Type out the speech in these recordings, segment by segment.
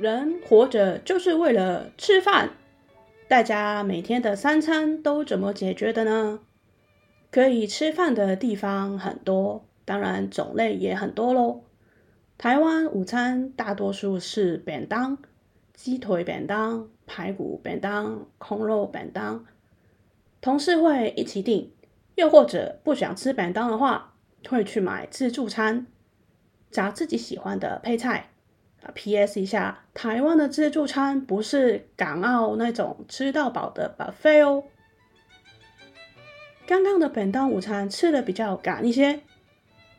人活着就是为了吃饭，大家每天的三餐都怎么解决的呢？可以吃饭的地方很多，当然种类也很多喽。台湾午餐大多数是便当，鸡腿便当、排骨便当、空肉便当，同事会一起订，又或者不想吃便当的话，会去买自助餐，找自己喜欢的配菜。P.S. 一下，台湾的自助餐不是港澳那种吃到饱的 buffet 哦。刚刚的便当午餐吃的比较赶一些，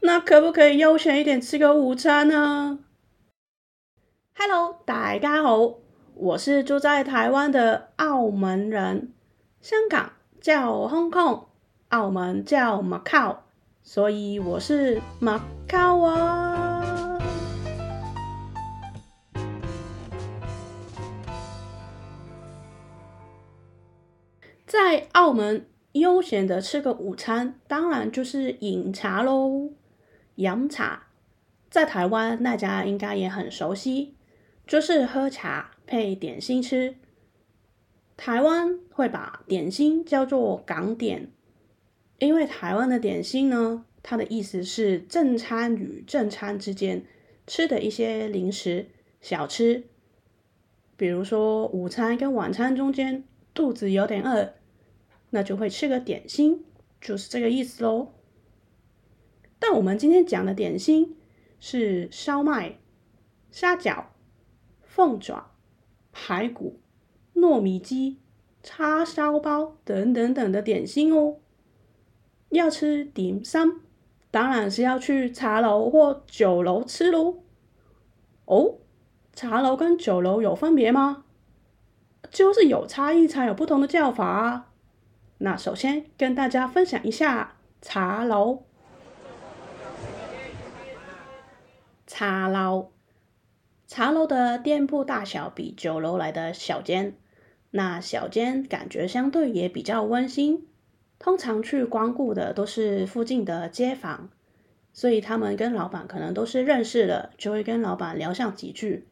那可不可以悠闲一点吃个午餐呢？Hello，大家好，我是住在台湾的澳门人，香港叫 Hong Kong，澳门叫 Macau，所以我是 Macau 啊。在澳门悠闲的吃个午餐，当然就是饮茶喽。洋茶在台湾大家应该也很熟悉，就是喝茶配点心吃。台湾会把点心叫做港点，因为台湾的点心呢，它的意思是正餐与正餐之间吃的一些零食小吃，比如说午餐跟晚餐中间肚子有点饿。那就会吃个点心，就是这个意思喽。但我们今天讲的点心是烧麦、虾饺、凤爪、排骨、糯米鸡、叉烧包等等等的点心哦。要吃点心，当然是要去茶楼或酒楼吃喽。哦，茶楼跟酒楼有分别吗？就是有差异才有不同的叫法啊。那首先跟大家分享一下茶楼。茶楼，茶楼的店铺大小比酒楼来的小间，那小间感觉相对也比较温馨。通常去光顾的都是附近的街坊，所以他们跟老板可能都是认识的，就会跟老板聊上几句。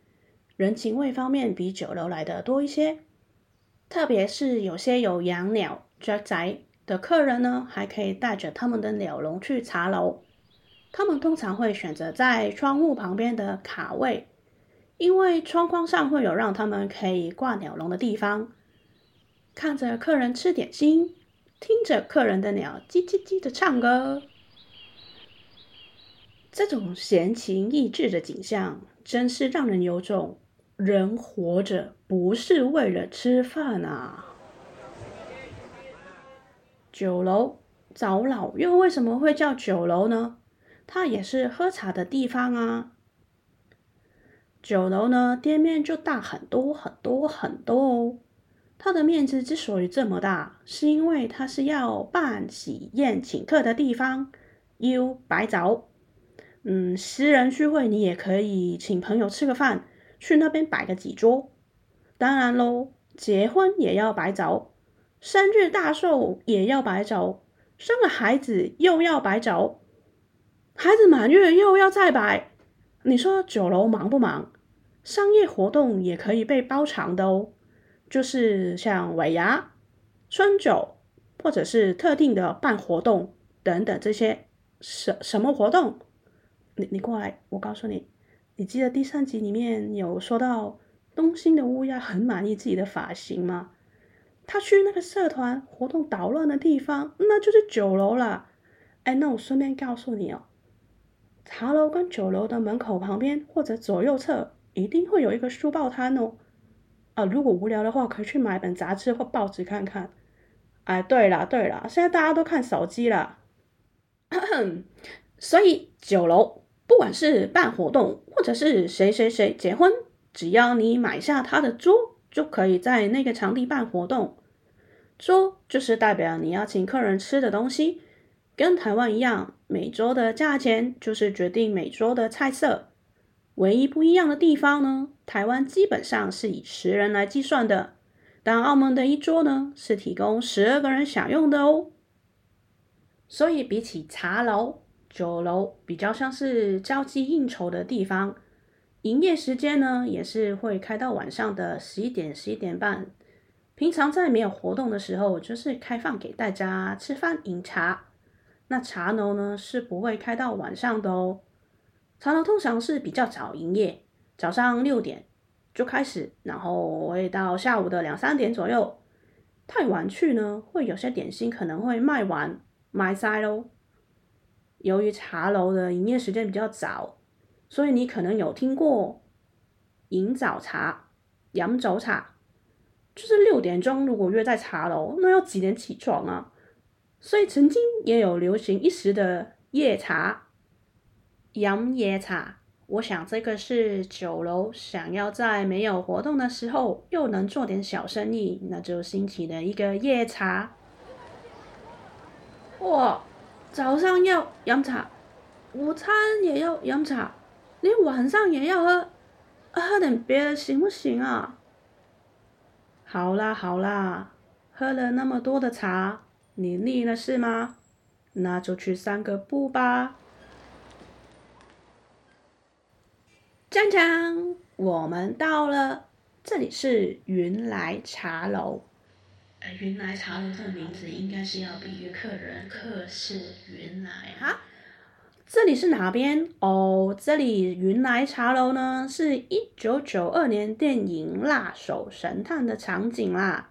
人情味方面比酒楼来的多一些，特别是有些有养鸟。住宅的客人呢，还可以带着他们的鸟笼去茶楼。他们通常会选择在窗户旁边的卡位，因为窗框上会有让他们可以挂鸟笼的地方。看着客人吃点心，听着客人的鸟叽叽叽的唱歌，这种闲情逸致的景象，真是让人有种人活着不是为了吃饭啊。酒楼早老又为什么会叫酒楼呢？它也是喝茶的地方啊。酒楼呢，店面就大很多很多很多哦。它的面积之所以这么大，是因为它是要办喜宴请客的地方，又摆酒。嗯，私人聚会你也可以请朋友吃个饭，去那边摆个几桌。当然喽，结婚也要摆酒。生日大寿也要摆酒，生了孩子又要摆酒，孩子满月又要再摆。你说酒楼忙不忙？商业活动也可以被包场的哦，就是像尾牙、春酒，或者是特定的办活动等等这些什什么活动？你你过来，我告诉你，你记得第三集里面有说到东兴的乌鸦很满意自己的发型吗？他去那个社团活动捣乱的地方，那就是酒楼了。哎，那我顺便告诉你哦，茶楼跟酒楼的门口旁边或者左右侧一定会有一个书报摊哦。啊，如果无聊的话，可以去买本杂志或报纸看看。哎，对了对了，现在大家都看手机了，所以酒楼不管是办活动或者是谁谁谁结婚，只要你买下他的桌，就可以在那个场地办活动。桌就是代表你要请客人吃的东西，跟台湾一样，每桌的价钱就是决定每桌的菜色。唯一不一样的地方呢，台湾基本上是以十人来计算的，但澳门的一桌呢是提供十二个人享用的哦。所以比起茶楼、酒楼，比较像是交际应酬的地方，营业时间呢也是会开到晚上的十一点、十一点半。平常在没有活动的时候，就是开放给大家吃饭饮茶。那茶楼呢是不会开到晚上的哦。茶楼通常是比较早营业，早上六点就开始，然后会到下午的两三点左右。太晚去呢，会有些点心可能会卖完卖晒喽。由于茶楼的营业时间比较早，所以你可能有听过饮早茶、饮早茶，就是六点钟如果约在茶楼，那要几点起床啊？所以曾经也有流行一时的夜茶、洋夜茶。我想这个是酒楼想要在没有活动的时候又能做点小生意，那就兴起的一个夜茶。哇，早上要饮茶，午餐也要饮茶，连晚上也要喝，喝点别的行不行啊？好啦好啦，喝了那么多的茶，你腻了是吗？那就去散个步吧。锵锵，我们到了，这里是云来茶楼。呃，云来茶楼的名字应该是要比喻客人，客是云来哈。这里是哪边？哦，这里云来茶楼呢，是一九九二年电影《辣手神探》的场景啦。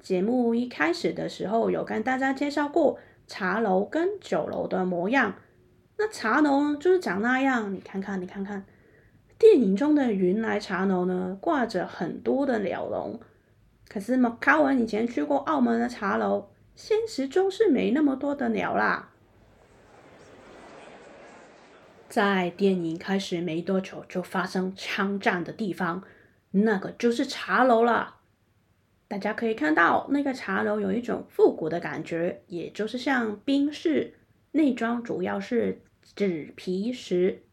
节目一开始的时候有跟大家介绍过茶楼跟酒楼的模样。那茶楼呢，就是长那样，你看看，你看看。电影中的云来茶楼呢，挂着很多的鸟笼。可是马卡文以前去过澳门的茶楼，现实中是没那么多的鸟啦。在电影开始没多久就发生枪战的地方，那个就是茶楼了。大家可以看到，那个茶楼有一种复古的感觉，也就是像冰室，内装主要是纸皮石。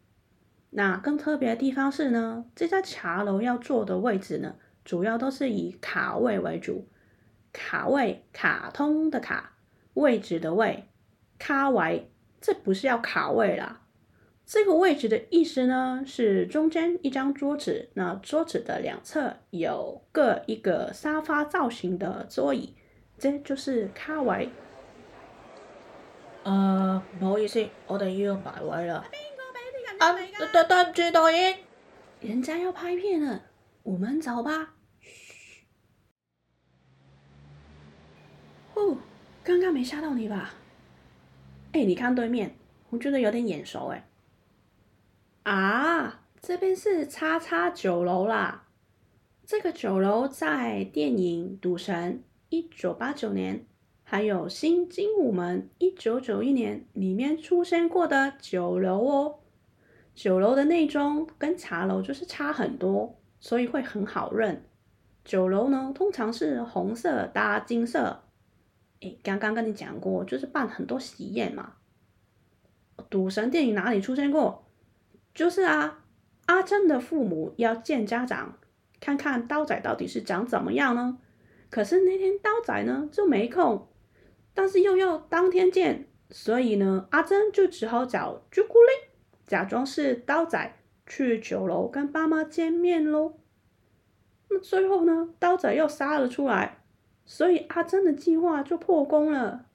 那更特别的地方是呢，这家茶楼要坐的位置呢，主要都是以卡位为主。卡位，卡通的卡，位置的位，卡位，这不是要卡位啦。这个位置的意思呢，是中间一张桌子，那桌子的两侧有各一个沙发造型的桌椅，这就是卡位。呃，不好意思，我哋要摆位了。啊，对对对，剧导演，人家要拍片了，我们走吧。嘘。哦，刚刚没吓到你吧？哎，你看对面，我觉得有点眼熟哎。啊，这边是叉叉酒楼啦。这个酒楼在电影《赌神》一九八九年，还有《新精武门》一九九一年里面出现过的酒楼哦。酒楼的内装跟茶楼就是差很多，所以会很好认。酒楼呢，通常是红色搭金色。诶，刚刚跟你讲过，就是办很多喜宴嘛。赌神电影哪里出现过？就是啊，阿珍的父母要见家长，看看刀仔到底是长怎么样呢？可是那天刀仔呢就没空，但是又要当天见，所以呢，阿珍就只好找朱古力。假装是刀仔去酒楼跟爸妈见面喽，那最后呢，刀仔又杀了出来，所以阿珍的计划就破功了。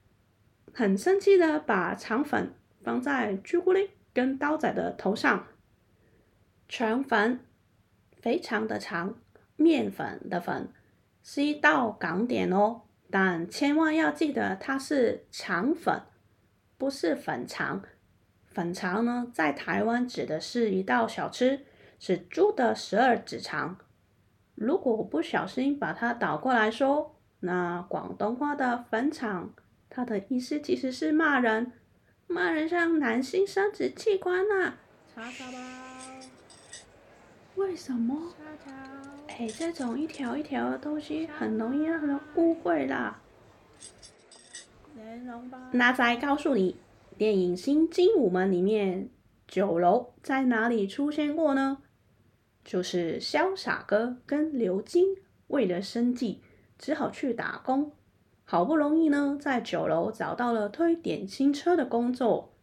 很生气的把肠粉放在朱古力跟刀仔的头上。肠粉，肥肠的肠，面粉的粉，是一道港点哦，但千万要记得它是肠粉，不是粉肠。粉肠呢，在台湾指的是一道小吃，是猪的十二指肠。如果我不小心把它倒过来说，那广东话的粉肠，它的意思其实是骂人，骂人像男性生殖器官呐、啊。叉烧包？为什么？哎，这种一条一条的东西很容易让人误会啦。那再告诉你。电影《新精武门》里面，酒楼在哪里出现过呢？就是潇洒哥跟刘金为了生计，只好去打工。好不容易呢，在酒楼找到了推点心车的工作。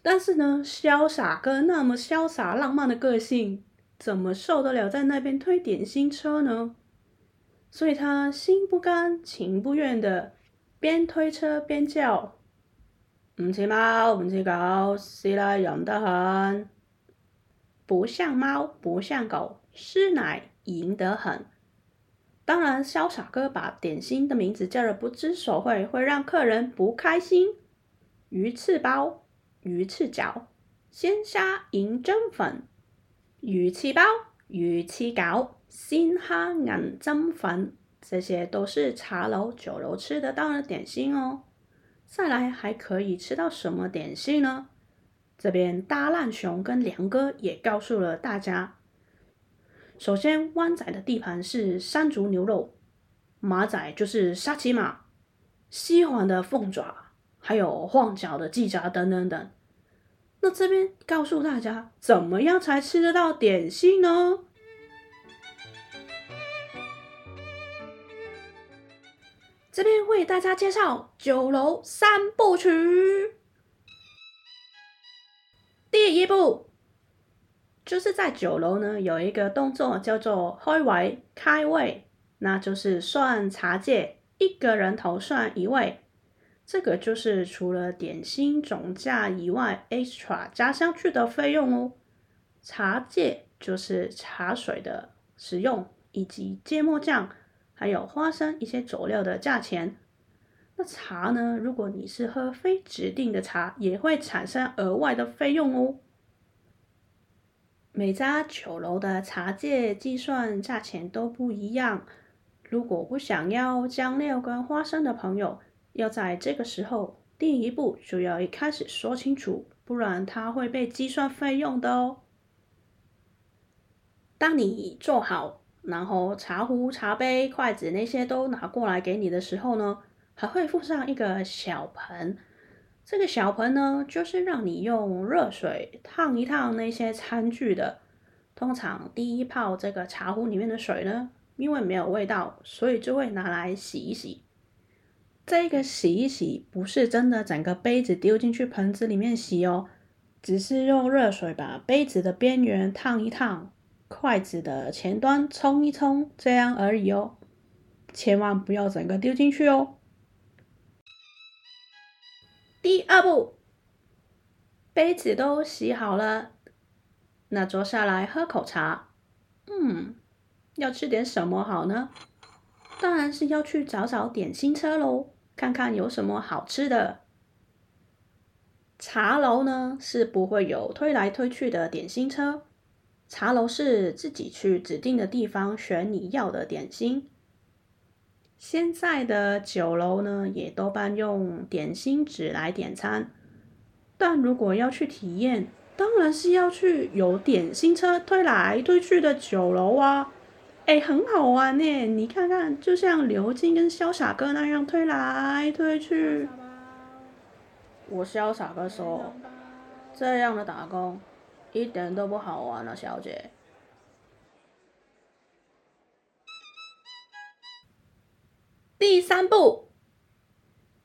但是呢，潇洒哥那么潇洒浪漫的个性，怎么受得了在那边推点心车呢？所以他心不甘情不愿的边推车边叫：“不是猫，不是狗，是来人的很。不像猫，不像狗，师奶赢得很。”当然，潇洒哥把点心的名字叫得不知所谓，会让客人不开心。鱼翅包、鱼翅饺、鲜虾银针粉、鱼翅包、鱼翅饺、鲜虾银针粉，这些都是茶楼、酒楼吃得到的点心哦。再来还可以吃到什么点心呢？这边大烂熊跟梁哥也告诉了大家。首先，湾仔的地盘是山竹牛肉，马仔就是沙琪玛，西环的凤爪，还有旺角的鸡杂等等等。那这边告诉大家，怎么样才吃得到点心呢？这边为大家介绍酒楼三部曲，第一部。就是在酒楼呢，有一个动作叫做开胃开胃，那就是算茶界，一个人头算一位。这个就是除了点心总价以外，extra 加上去的费用哦。茶芥就是茶水的使用，以及芥末酱，还有花生一些佐料的价钱。那茶呢，如果你是喝非指定的茶，也会产生额外的费用哦。每家酒楼的茶界计算价钱都不一样。如果不想要酱料跟花生的朋友，要在这个时候第一步就要一开始说清楚，不然它会被计算费用的哦。当你做好，然后茶壶、茶杯、筷子那些都拿过来给你的时候呢，还会附上一个小盆。这个小盆呢，就是让你用热水烫一烫那些餐具的。通常第一泡这个茶壶里面的水呢，因为没有味道，所以就会拿来洗一洗。这个洗一洗不是真的整个杯子丢进去盆子里面洗哦，只是用热水把杯子的边缘烫一烫，筷子的前端冲一冲，这样而已哦。千万不要整个丢进去哦。第二步，杯子都洗好了，那坐下来喝口茶。嗯，要吃点什么好呢？当然是要去找找点心车喽，看看有什么好吃的。茶楼呢，是不会有推来推去的点心车，茶楼是自己去指定的地方选你要的点心。现在的酒楼呢，也多半用点心纸来点餐。但如果要去体验，当然是要去有点心车推来推去的酒楼啊！哎，很好玩呢，你看看，就像刘金跟潇洒哥那样推来推去。我潇洒哥说，这样的打工一点都不好玩了，小姐。第三步，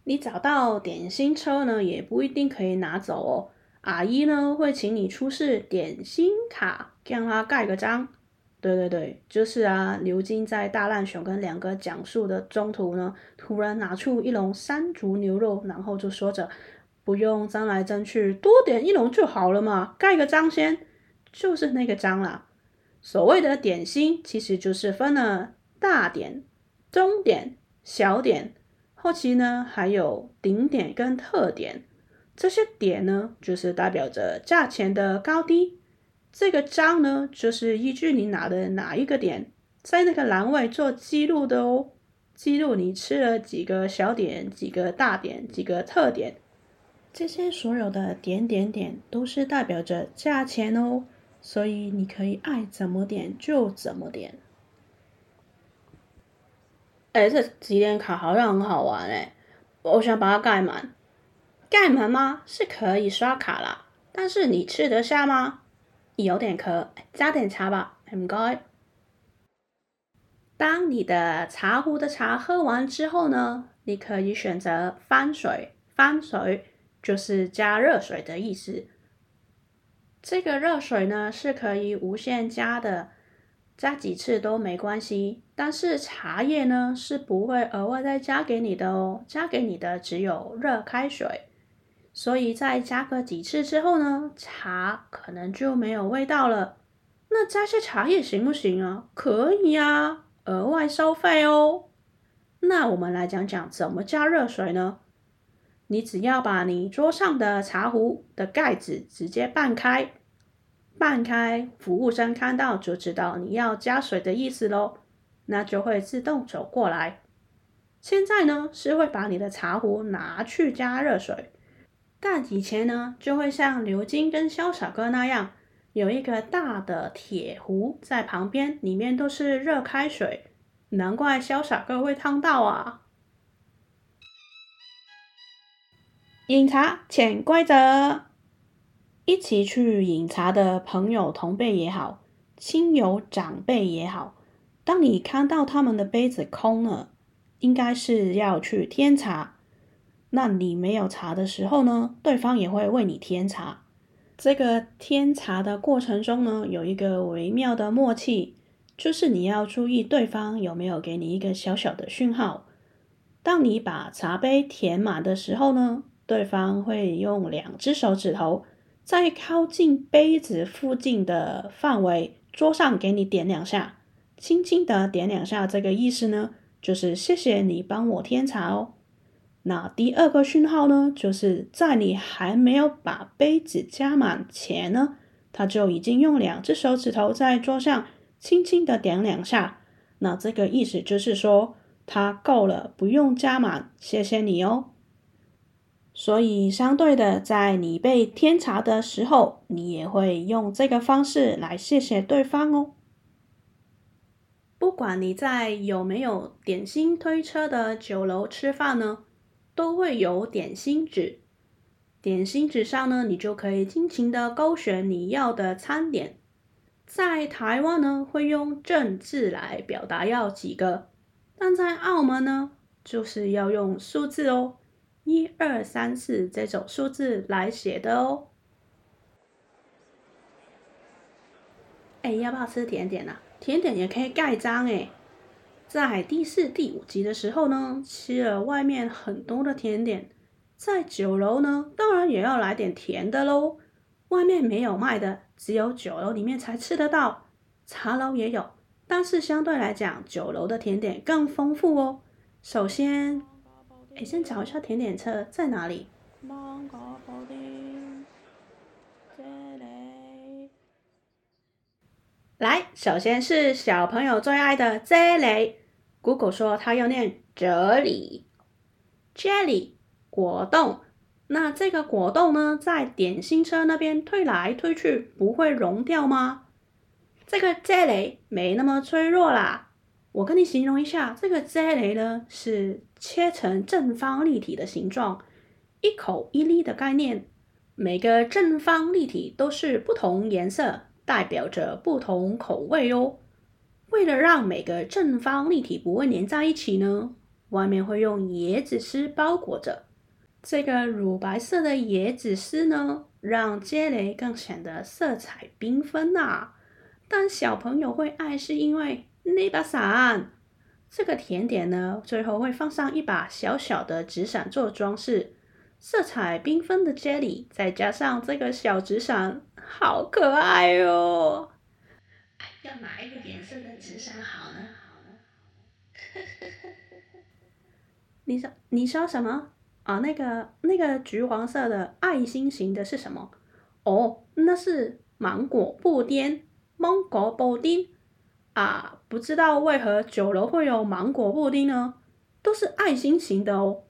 你找到点心车呢，也不一定可以拿走哦。阿姨呢，会请你出示点心卡，让她盖个章。对对对，就是啊。刘金在大浪熊跟两个讲述的中途呢，突然拿出一笼山竹牛肉，然后就说着：“不用争来争去，多点一笼就好了嘛，盖个章先。”就是那个章啦。所谓的点心，其实就是分了大点、中点。小点，后期呢，还有顶点跟特点，这些点呢，就是代表着价钱的高低。这个章呢，就是依据你拿的哪一个点，在那个栏位做记录的哦。记录你吃了几个小点，几个大点，几个特点，这些所有的点点点都是代表着价钱哦。所以你可以爱怎么点就怎么点。哎，这集点卡好像很好玩哎，我想把它盖满。盖满吗？是可以刷卡啦，但是你吃得下吗？有点渴，加点茶吧，唔该。当你的茶壶的茶喝完之后呢，你可以选择翻水，翻水就是加热水的意思。这个热水呢是可以无限加的，加几次都没关系。但是茶叶呢是不会额外再加给你的哦，加给你的只有热开水。所以再加个几次之后呢，茶可能就没有味道了。那加些茶叶行不行啊？可以啊，额外收费哦。那我们来讲讲怎么加热水呢？你只要把你桌上的茶壶的盖子直接半开，半开，服务生看到就知道你要加水的意思喽，那就会自动走过来。现在呢是会把你的茶壶拿去加热水，但以前呢就会像刘金跟潇洒哥那样，有一个大的铁壶在旁边，里面都是热开水，难怪潇洒哥会烫到啊。饮茶潜规则：一起去饮茶的朋友、同辈也好，亲友长辈也好，当你看到他们的杯子空了，应该是要去添茶。那你没有茶的时候呢，对方也会为你添茶。这个添茶的过程中呢，有一个微妙的默契，就是你要注意对方有没有给你一个小小的讯号。当你把茶杯填满的时候呢，对方会用两只手指头在靠近杯子附近的范围桌上给你点两下，轻轻的点两下。这个意思呢，就是谢谢你帮我添茶哦。那第二个讯号呢，就是在你还没有把杯子加满前呢，他就已经用两只手指头在桌上轻轻的点两下。那这个意思就是说，他够了，不用加满，谢谢你哦。所以，相对的，在你被添茶的时候，你也会用这个方式来谢谢对方哦。不管你在有没有点心推车的酒楼吃饭呢，都会有点心纸。点心纸上呢，你就可以尽情的勾选你要的餐点。在台湾呢，会用正字来表达要几个，但在澳门呢，就是要用数字哦。一二三四这种数字来写的哦。哎，要不要吃甜点啊？甜点也可以盖章哎。在第四、第五集的时候呢，吃了外面很多的甜点，在酒楼呢，当然也要来点甜的喽。外面没有卖的，只有酒楼里面才吃得到。茶楼也有，但是相对来讲，酒楼的甜点更丰富哦。首先。哎，先找一下甜点车在哪里？芒果布丁，这里。来，首先是小朋友最爱的这里。Google 说它要念这里，Jelly 果冻。那这个果冻呢，在点心车那边推来推去，不会融掉吗？这个这里没那么脆弱啦。我跟你形容一下，这个啫喱呢是切成正方立体的形状，一口一粒的概念。每个正方立体都是不同颜色，代表着不同口味哦。为了让每个正方立体不会粘在一起呢，外面会用椰子丝包裹着。这个乳白色的椰子丝呢，让啫喱更显得色彩缤纷啊。但小朋友会爱是因为。那把伞，这个甜点呢，最后会放上一把小小的纸伞做装饰，色彩缤纷的 jelly，再加上这个小纸伞，好可爱哦！要哪一个颜色的纸伞好呢？好呢？你说你说什么啊？那个那个橘黄色的爱心型的是什么？哦，那是芒果布丁，芒果布丁。啊，不知道为何酒楼会有芒果布丁呢？都是爱心型的哦。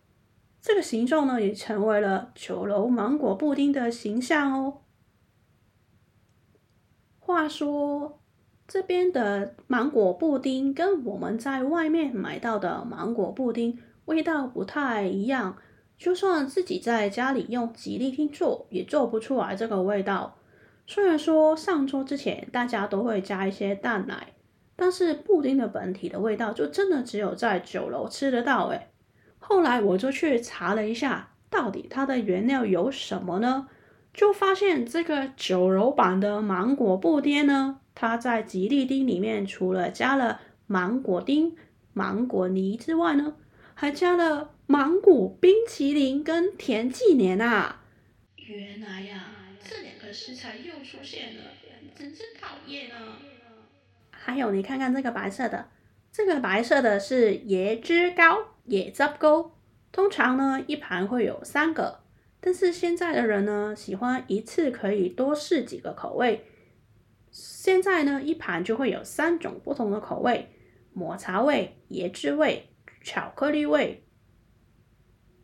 这个形状呢，也成为了酒楼芒果布丁的形象哦。话说，这边的芒果布丁跟我们在外面买到的芒果布丁味道不太一样，就算自己在家里用吉利丁做，也做不出来这个味道。虽然说上桌之前大家都会加一些蛋奶。但是布丁的本体的味道就真的只有在酒楼吃得到诶。后来我就去查了一下，到底它的原料有什么呢？就发现这个酒楼版的芒果布丁呢，它在吉利丁里面除了加了芒果丁、芒果泥之外呢，还加了芒果冰淇淋跟甜忌年啊！原来呀，这两个食材又出现了，真是讨厌啊！还有，你看看这个白色的，这个白色的是椰汁糕、椰汁糕，通常呢一盘会有三个。但是现在的人呢，喜欢一次可以多试几个口味。现在呢，一盘就会有三种不同的口味：抹茶味、椰汁味、巧克力味。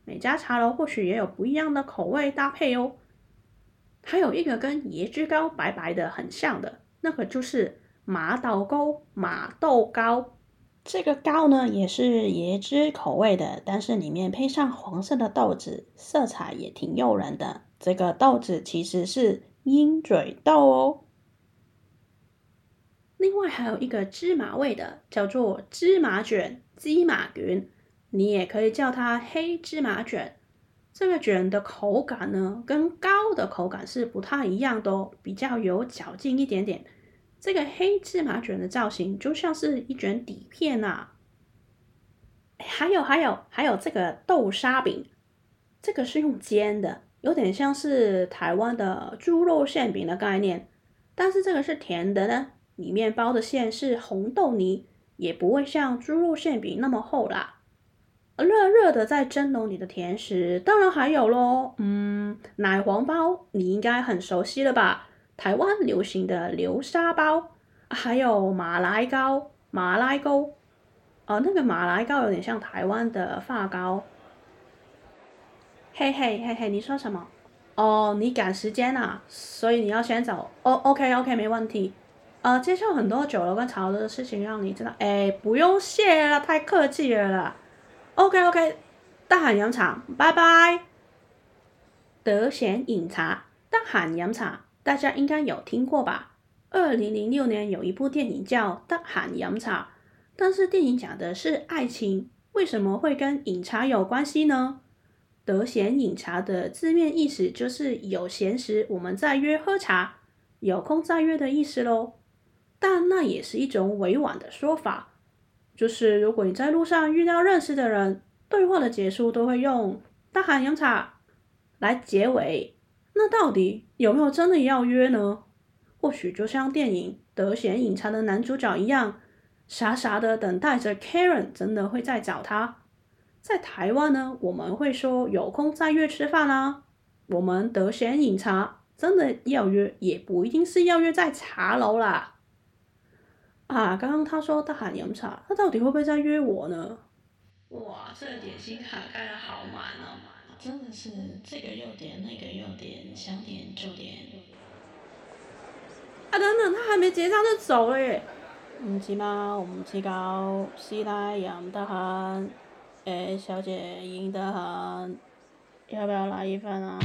每家茶楼或许也有不一样的口味搭配哦。还有一个跟椰汁糕白白的很像的，那个就是马豆糕、马豆糕。这个糕呢，也是椰汁口味的，但是里面配上黄色的豆子，色彩也挺诱人的。这个豆子其实是鹰嘴豆哦。另外还有一个芝麻味的，叫做芝麻卷、芝麻卷，你也可以叫它黑芝麻卷。这个卷的口感呢，跟糕的口感是不太一样的哦，比较有嚼劲一点点。这个黑芝麻卷的造型就像是一卷底片啊！还有还有还有这个豆沙饼，这个是用煎的，有点像是台湾的猪肉馅饼的概念，但是这个是甜的呢，里面包的馅是红豆泥，也不会像猪肉馅饼那么厚啦。热热的在蒸笼里的甜食，当然还有咯，嗯，奶黄包你应该很熟悉了吧？台湾流行的流沙包，还有马来糕、马来糕，哦，那个马来糕有点像台湾的发糕。嘿嘿嘿嘿，你说什么？哦，你赶时间啊，所以你要先走。哦，OK OK，没问题。呃，接受很多酒楼跟茶楼的事情让你知道。哎，不用谢了，太客气了啦。OK OK，大喊洋茶，拜拜。得闲饮茶，大喊洋茶。大家应该有听过吧？二零零六年有一部电影叫《得闲饮茶》，但是电影讲的是爱情，为什么会跟饮茶有关系呢？得闲饮茶的字面意思就是有闲时我们再约喝茶，有空再约的意思喽。但那也是一种委婉的说法，就是如果你在路上遇到认识的人，对话的结束都会用“得闲饮茶”来结尾。那到底有没有真的要约呢？或许就像电影《得闲饮茶》的男主角一样，傻傻的等待着 Karen 真的会再找他。在台湾呢，我们会说有空再约吃饭啊。我们得闲饮茶，真的要约也不一定是要约在茶楼啦。啊，刚刚他说大喊饮茶，他到底会不会再约我呢？哇，这个点心卡盖的好满哦。真的是这个又点，那个又点，想点就点。啊，等等，他还没结账就走了耶！唔是吗？我们提高师奶饮得很，诶，小姐饮得很，要不要来一份啊？